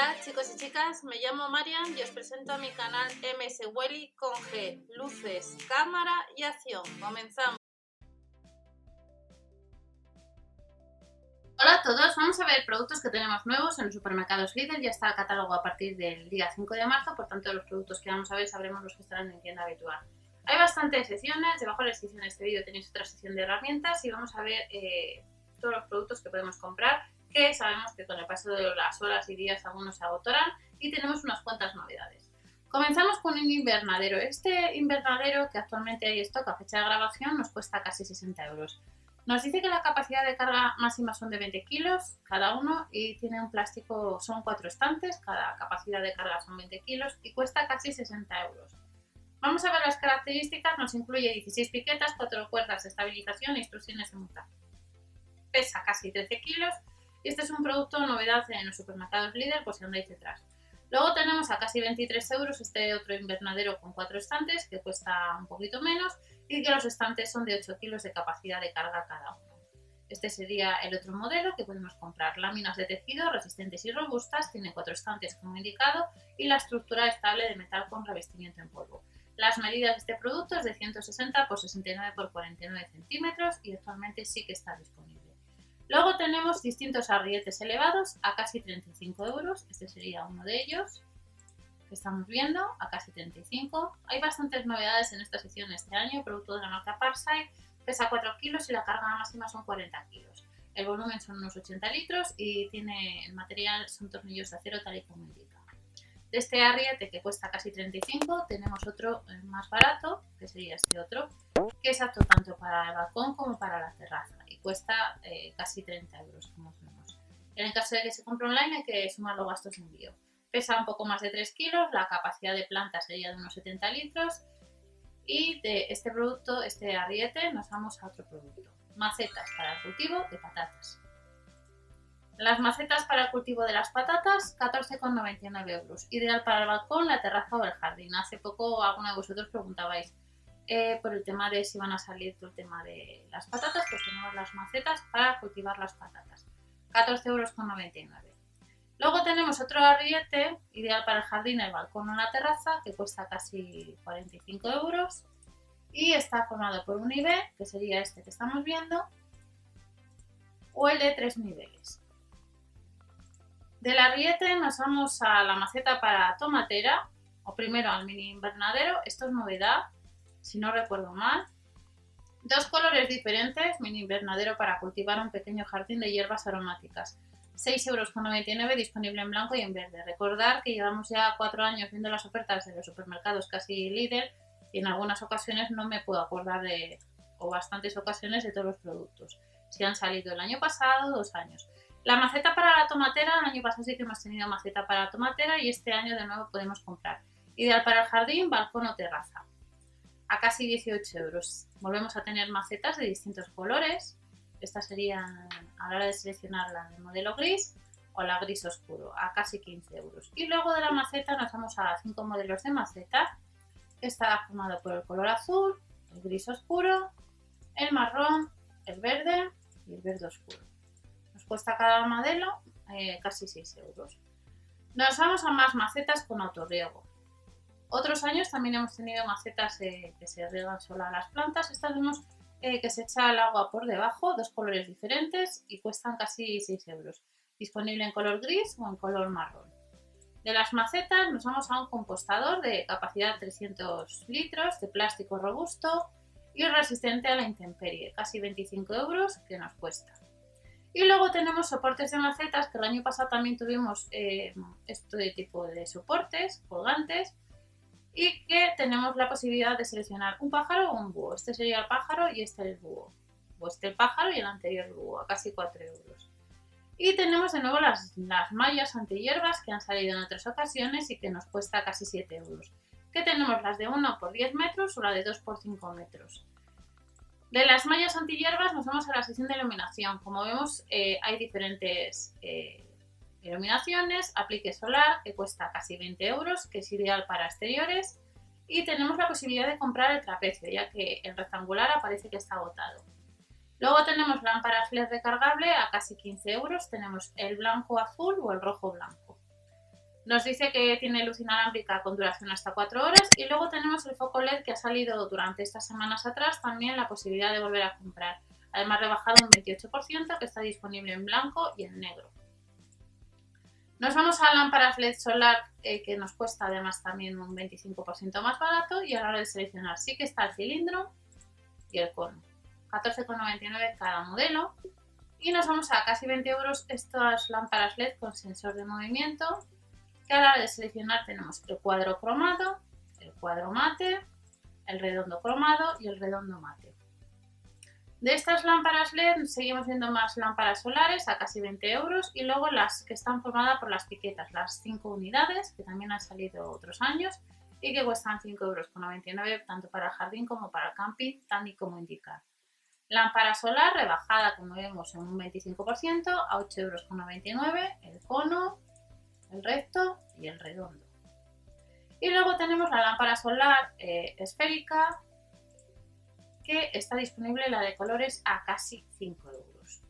Hola chicos y chicas, me llamo Marian y os presento a mi canal MS Welly con G, luces, cámara y acción. Comenzamos. Hola a todos, vamos a ver productos que tenemos nuevos en los supermercados Lidl. Ya está el catálogo a partir del día 5 de marzo, por tanto los productos que vamos a ver sabremos los que estarán en tienda habitual. Hay bastantes secciones, debajo de la descripción de este vídeo tenéis otra sección de herramientas y vamos a ver eh, todos los productos que podemos comprar que sabemos que con el paso de las horas y días algunos se agotarán y tenemos unas cuantas novedades. Comenzamos con un invernadero. Este invernadero que actualmente hay stock a fecha de grabación nos cuesta casi 60 euros. Nos dice que la capacidad de carga máxima son de 20 kilos cada uno y tiene un plástico, son cuatro estantes, cada capacidad de carga son 20 kilos y cuesta casi 60 euros. Vamos a ver las características, nos incluye 16 piquetas, 4 cuerdas de estabilización e instrucciones de montaje. Pesa casi 13 kilos este es un producto novedad en los supermercados líder, por si andáis detrás. Luego tenemos a casi 23 euros este otro invernadero con cuatro estantes que cuesta un poquito menos y que los estantes son de 8 kilos de capacidad de carga cada uno. Este sería el otro modelo que podemos comprar. Láminas de tejido resistentes y robustas, tiene cuatro estantes como indicado y la estructura estable de metal con revestimiento en polvo. Las medidas de este producto es de 160 x 69 x 49 centímetros y actualmente sí que está disponible. Luego tenemos distintos arrietes elevados a casi 35 euros. Este sería uno de ellos que estamos viendo a casi 35. Hay bastantes novedades en esta sección este año. Producto de la marca Parside. Pesa 4 kilos y la carga máxima son 40 kilos. El volumen son unos 80 litros y tiene el material son tornillos de acero tal y como indica. De este arriete que cuesta casi 35 tenemos otro eh, más barato, que sería este otro, que es apto tanto para el balcón como para la terraza cuesta eh, casi 30 euros como vemos. En el caso de que se compre online hay que sumar los gastos de envío. Pesa un poco más de 3 kilos, la capacidad de planta sería de unos 70 litros y de este producto, este arriete, nos vamos a otro producto. Macetas para el cultivo de patatas. Las macetas para el cultivo de las patatas, 14,99 euros. Ideal para el balcón, la terraza o el jardín. Hace poco alguno de vosotros preguntabais eh, por el tema de si van a salir todo el tema de las patatas, pues tenemos las macetas para cultivar las patatas. 14,99 euros. Luego tenemos otro arriete, ideal para el jardín, el balcón o la terraza, que cuesta casi 45 euros. Y está formado por un nivel, que sería este que estamos viendo, o el de tres niveles. Del arriete nos vamos a la maceta para tomatera, o primero al mini invernadero. Esto es novedad, si no recuerdo mal. Dos colores diferentes, mini invernadero para cultivar un pequeño jardín de hierbas aromáticas. 6,99 euros disponible en blanco y en verde. Recordar que llevamos ya cuatro años viendo las ofertas de los supermercados casi líder y en algunas ocasiones no me puedo acordar de, o bastantes ocasiones, de todos los productos. Si han salido el año pasado, dos años. La maceta para la tomatera, el año pasado sí que hemos tenido maceta para la tomatera y este año de nuevo podemos comprar. Ideal para el jardín, balcón o terraza. A casi 18 euros. Volvemos a tener macetas de distintos colores. Esta sería a la hora de seleccionar la de modelo gris o la gris oscuro, a casi 15 euros. Y luego de la maceta nos vamos a 5 modelos de maceta. Está formado por el color azul, el gris oscuro, el marrón, el verde y el verde oscuro cuesta cada modelo eh, casi 6 euros. Nos vamos a más macetas con autorriego. Otros años también hemos tenido macetas que se riegan solo a las plantas. Estas vemos eh, que se echa el agua por debajo, dos colores diferentes y cuestan casi 6 euros. Disponible en color gris o en color marrón. De las macetas nos vamos a un compostador de capacidad 300 litros de plástico robusto y resistente a la intemperie, casi 25 euros que nos cuesta. Y luego tenemos soportes de macetas, que el año pasado también tuvimos eh, este tipo de soportes colgantes y que tenemos la posibilidad de seleccionar un pájaro o un búho. Este sería el pájaro y este el búho. O este el pájaro y el anterior el búho, a casi 4 euros. Y tenemos de nuevo las, las mallas antihierbas que han salido en otras ocasiones y que nos cuesta casi 7 euros. Que tenemos las de 1 por 10 metros o la de 2 por 5 metros. De las mallas antihierbas nos vamos a la sección de iluminación. Como vemos, eh, hay diferentes eh, iluminaciones, aplique solar, que cuesta casi 20 euros, que es ideal para exteriores. Y tenemos la posibilidad de comprar el trapecio, ya que el rectangular aparece que está agotado. Luego tenemos lámparas LED recargable a casi 15 euros. Tenemos el blanco azul o el rojo blanco. Nos dice que tiene luz inalámbrica con duración hasta 4 horas y luego tenemos el foco LED que ha salido durante estas semanas atrás también la posibilidad de volver a comprar. Además rebajado un 28% que está disponible en blanco y en negro. Nos vamos a lámparas LED solar eh, que nos cuesta además también un 25% más barato y a la hora de seleccionar sí que está el cilindro y el cono. 14,99 cada modelo. Y nos vamos a casi 20 euros estas lámparas LED con sensor de movimiento que a la hora de seleccionar tenemos el cuadro cromado, el cuadro mate, el redondo cromado y el redondo mate. De estas lámparas LED seguimos viendo más lámparas solares a casi 20 euros y luego las que están formadas por las piquetas, las 5 unidades que también han salido otros años y que cuestan 5,99 euros tanto para el jardín como para el camping, tal y como indicar. Lámpara solar rebajada como vemos en un 25% a 8,99 euros, el cono, el recto y el redondo. Y luego tenemos la lámpara solar eh, esférica está disponible la de colores a casi 5 euros.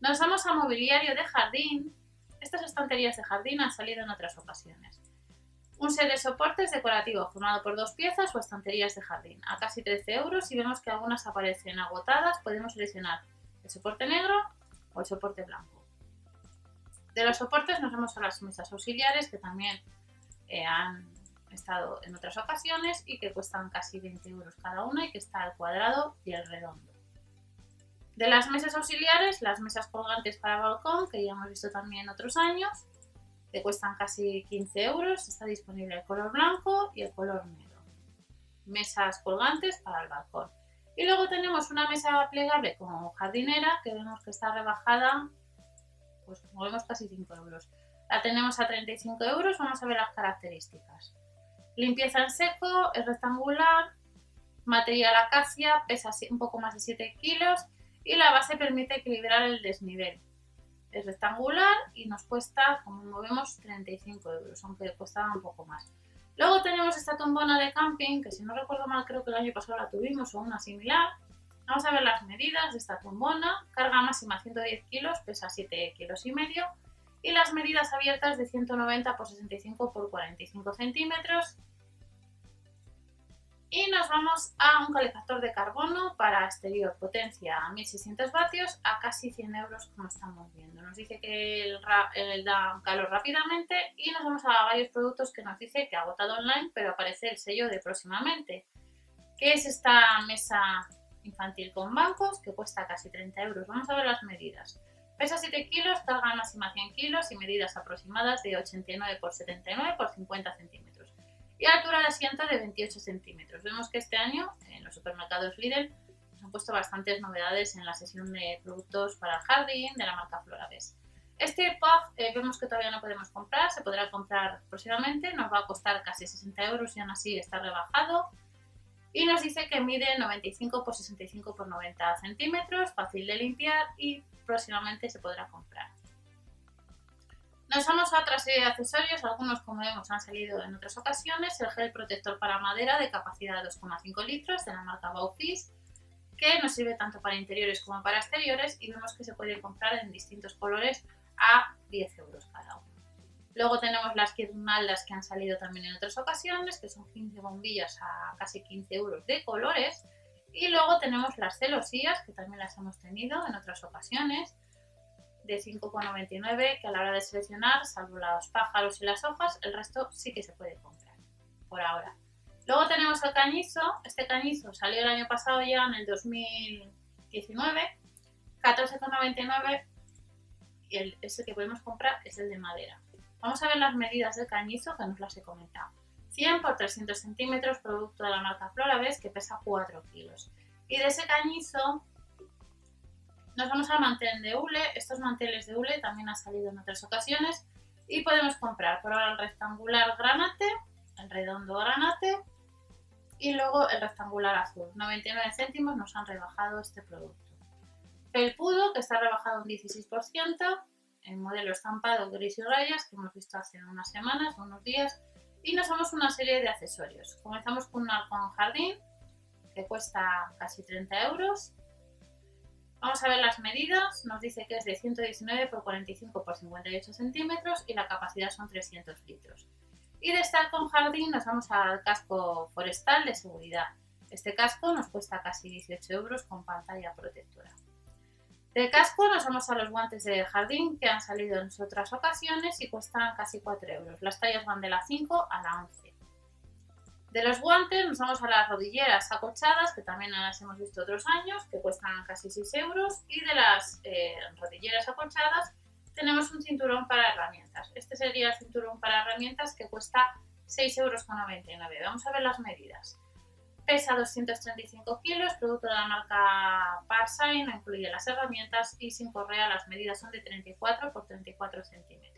Nos vamos a mobiliario de jardín. Estas estanterías de jardín han salido en otras ocasiones. Un set de soportes decorativos formado por dos piezas o estanterías de jardín a casi 13 euros y vemos que algunas aparecen agotadas. Podemos seleccionar el soporte negro o el soporte blanco. De los soportes nos vamos a las mesas auxiliares que también eh, han estado en otras ocasiones y que cuestan casi 20 euros cada una y que está al cuadrado y el redondo. De las mesas auxiliares, las mesas colgantes para balcón, que ya hemos visto también en otros años, que cuestan casi 15 euros, está disponible el color blanco y el color negro. Mesas colgantes para el balcón. Y luego tenemos una mesa plegable como jardinera, que vemos que está rebajada, pues como vemos casi 5 euros. La tenemos a 35 euros, vamos a ver las características. Limpieza en seco, es rectangular, material acacia, pesa un poco más de 7 kilos y la base permite equilibrar el desnivel. Es rectangular y nos cuesta, como vemos, 35 euros, aunque costaba un poco más. Luego tenemos esta tumbona de camping, que si no recuerdo mal creo que el año pasado la tuvimos o una similar. Vamos a ver las medidas de esta tumbona. Carga máxima 110 kilos, pesa 7 kilos y medio. Y las medidas abiertas de 190 por 65 por 45 centímetros y nos vamos a un calefactor de carbono para exterior, potencia a 1600 vatios a casi 100 euros como estamos viendo. Nos dice que él, da calor rápidamente y nos vamos a varios productos que nos dice que ha agotado online, pero aparece el sello de próximamente. Que es esta mesa infantil con bancos que cuesta casi 30 euros. Vamos a ver las medidas. Pesa 7 kilos, carga máxima 100 kilos y medidas aproximadas de 89 por 79 por 50 centímetros y altura de asiento de 28 centímetros. Vemos que este año en los supermercados Lidl nos han puesto bastantes novedades en la sesión de productos para el jardín de la marca Floraves. Este puff eh, vemos que todavía no podemos comprar, se podrá comprar próximamente, nos va a costar casi 60 euros y aún así está rebajado. Y nos dice que mide 95 por 65 por 90 centímetros, fácil de limpiar y próximamente se podrá comprar. Nos vamos a otra serie de accesorios, algunos como vemos han salido en otras ocasiones, el gel protector para madera de capacidad de 2,5 litros de la marca Baufis, que nos sirve tanto para interiores como para exteriores y vemos que se puede comprar en distintos colores a 10 euros cada uno. Luego tenemos las guirnaldas que han salido también en otras ocasiones, que son 15 bombillas a casi 15 euros de colores. Y luego tenemos las celosías, que también las hemos tenido en otras ocasiones, de 5,99 que a la hora de seleccionar, salvo los pájaros y las hojas, el resto sí que se puede comprar por ahora. Luego tenemos el cañizo. Este cañizo salió el año pasado ya en el 2019, 14,99 y el, ese que podemos comprar es el de madera. Vamos a ver las medidas del cañizo que nos las he comentado. 100 por 300 centímetros, producto de la marca Floraves, que pesa 4 kilos. Y de ese cañizo nos vamos al mantel de hule. Estos manteles de hule también han salido en otras ocasiones. Y podemos comprar por ahora el rectangular granate, el redondo granate y luego el rectangular azul. 99 céntimos nos han rebajado este producto. Felpudo, que está rebajado un 16%, el modelo estampado gris y rayas que hemos visto hace unas semanas, unos días. Y nos vamos a una serie de accesorios. Comenzamos con un arcón jardín que cuesta casi 30 euros Vamos a ver las medidas. Nos dice que es de 119 por 45 por 58 centímetros y la capacidad son 300 litros. Y de estar con jardín nos vamos al casco forestal de seguridad. Este casco nos cuesta casi 18 euros con pantalla protectora. De casco nos vamos a los guantes de jardín que han salido en otras ocasiones y cuestan casi 4 euros. Las tallas van de la 5 a la 11. De los guantes nos vamos a las rodilleras acolchadas, que también las hemos visto otros años, que cuestan casi 6 euros. Y de las eh, rodilleras acolchadas tenemos un cinturón para herramientas. Este sería el cinturón para herramientas que cuesta 6,99 euros. Vamos a ver las medidas. Pesa 235 kilos, producto de la marca Parsign, incluye las herramientas y sin correa las medidas son de 34 por 34 centímetros.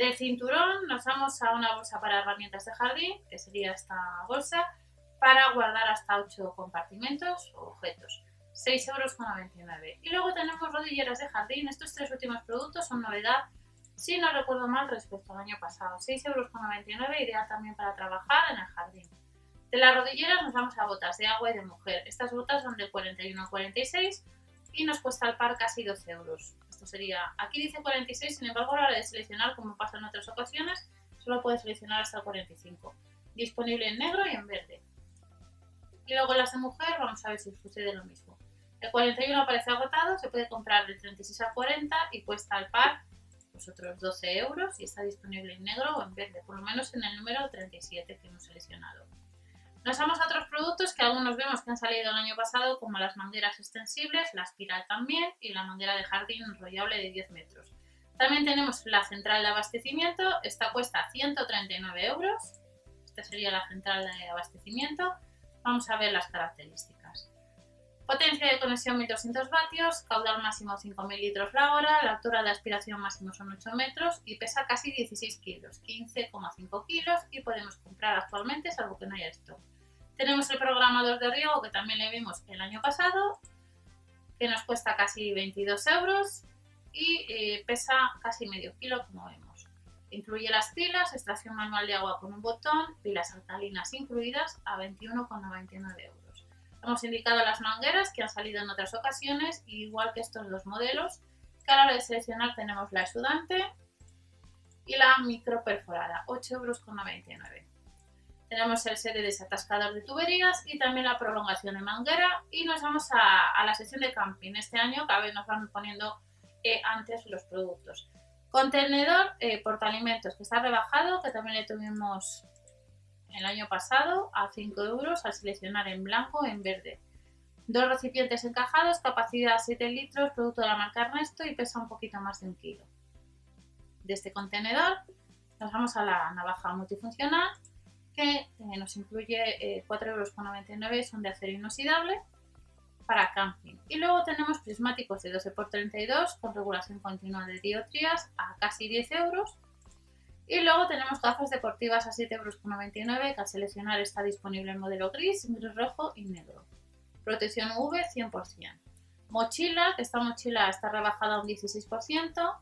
Del cinturón nos vamos a una bolsa para herramientas de jardín, que sería esta bolsa, para guardar hasta 8 compartimentos o objetos. 6,99 euros. Y luego tenemos rodilleras de jardín. Estos tres últimos productos son novedad, si no recuerdo mal, respecto al año pasado. 6,99 euros, ideal también para trabajar en el jardín. De las rodilleras nos vamos a botas de agua y de mujer. Estas botas son del 41 al 46 y nos cuesta el par casi 12 euros. Esto sería, aquí dice 46, sin embargo a la hora de seleccionar, como pasa en otras ocasiones, solo puedes seleccionar hasta el 45. Disponible en negro y en verde. Y luego las de mujer, vamos a ver si sucede lo mismo. El 41 aparece agotado, se puede comprar del 36 al 40 y cuesta al par pues otros 12 euros y está disponible en negro o en verde, por lo menos en el número 37 que hemos seleccionado. Nos vamos a otros productos que algunos vemos que han salido el año pasado, como las mangueras extensibles, la espiral también y la manguera de jardín enrollable de 10 metros. También tenemos la central de abastecimiento, esta cuesta 139 euros. Esta sería la central de abastecimiento. Vamos a ver las características. Potencia de conexión 1200 vatios, caudal máximo 5000 litros la hora, la altura de aspiración máximo son 8 metros y pesa casi 16 kilos, 15,5 kilos y podemos comprar actualmente salvo que no haya esto. Tenemos el programador de riego que también le vimos el año pasado, que nos cuesta casi 22 euros y eh, pesa casi medio kilo como vemos. Incluye las pilas, extracción manual de agua con un botón, pilas alcalinas incluidas a 21,99 euros. Hemos indicado las mangueras que han salido en otras ocasiones, igual que estos dos modelos, que a la hora de seleccionar tenemos la exudante y la micro perforada, 8,99 euros. Tenemos el set de desatascador de tuberías y también la prolongación de manguera y nos vamos a, la sección de camping. Este año cada vez nos van poniendo eh, antes los productos. Contenedor eh, portaalimentos que está rebajado, que también le tuvimos el año pasado a 5 euros al seleccionar en blanco o en verde. Dos recipientes encajados, capacidad 7 litros, producto de la marca Ernesto y pesa un poquito más de un kilo. De este contenedor nos vamos a la navaja multifuncional que eh, nos incluye 4,99 eh, euros, son de acero inoxidable para camping. Y luego tenemos prismáticos de 12x32 con regulación continua de dioptrías a casi 10 euros y luego tenemos gafas deportivas a 7,99 euros que al seleccionar está disponible en modelo gris, rojo y negro. Protección UV 100%. Mochila, que esta mochila está rebajada un 16%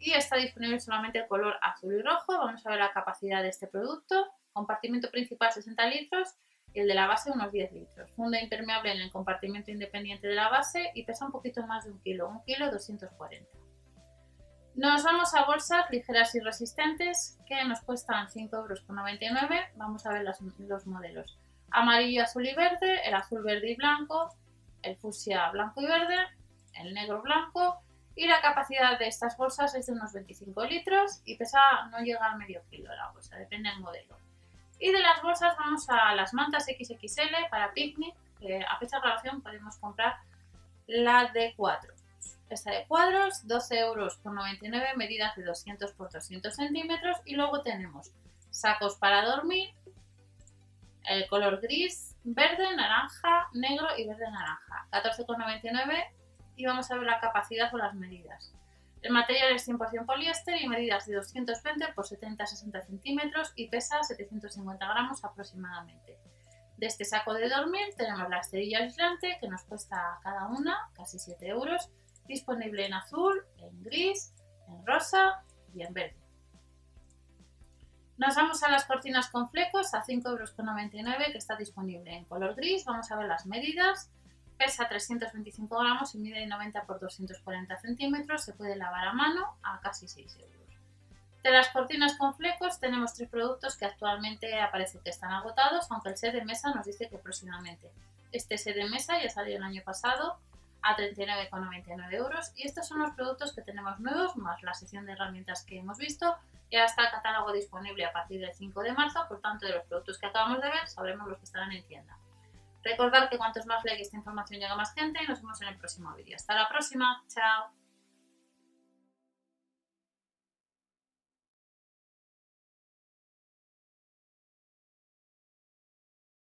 y está disponible solamente el color azul y rojo. Vamos a ver la capacidad de este producto. Compartimento principal 60 litros y el de la base unos 10 litros. Funda impermeable en el compartimento independiente de la base y pesa un poquito más de un kilo, un kilo 240. Nos vamos a bolsas ligeras y resistentes que nos cuestan 5,99 euros. Vamos a ver los, modelos. Amarillo, azul y verde, el azul, verde y blanco, el fucsia blanco y verde, el negro blanco y la capacidad de estas bolsas es de unos 25 litros y pesa, no llega al medio kilo la bolsa, depende del modelo. Y de las bolsas vamos a las mantas XXL para picnic, que a fecha de grabación podemos comprar la de 4 esta de cuadros, 12 euros por 99, medidas de 200 por 200 centímetros. Y luego tenemos sacos para dormir, el color gris, verde, naranja, negro y verde naranja. 14,99 y vamos a ver la capacidad o las medidas. El material es 100% poliéster y medidas de 220 por 70-60 centímetros y pesa 750 gramos aproximadamente. De este saco de dormir tenemos la esterilla aislante que nos cuesta cada una casi 7 euros disponible en azul, en gris, en rosa y en verde. Nos vamos a las cortinas con flecos a 5,99 euros que está disponible en color gris. Vamos a ver las medidas. Pesa 325 gramos y mide 90 por 240 centímetros. Se puede lavar a mano a casi 6 euros. De las cortinas con flecos tenemos tres productos que actualmente aparece que están agotados, aunque el set de mesa nos dice que próximamente. Este set de mesa ya salió el año pasado a 39,99 euros y estos son los productos que tenemos nuevos más la sección de herramientas que hemos visto y hasta el catálogo disponible a partir del 5 de marzo, por tanto de los productos que acabamos de ver sabremos los que estarán en tienda. Recordad que cuantos más like esta información llega más gente y nos vemos en el próximo vídeo. Hasta la próxima, chao.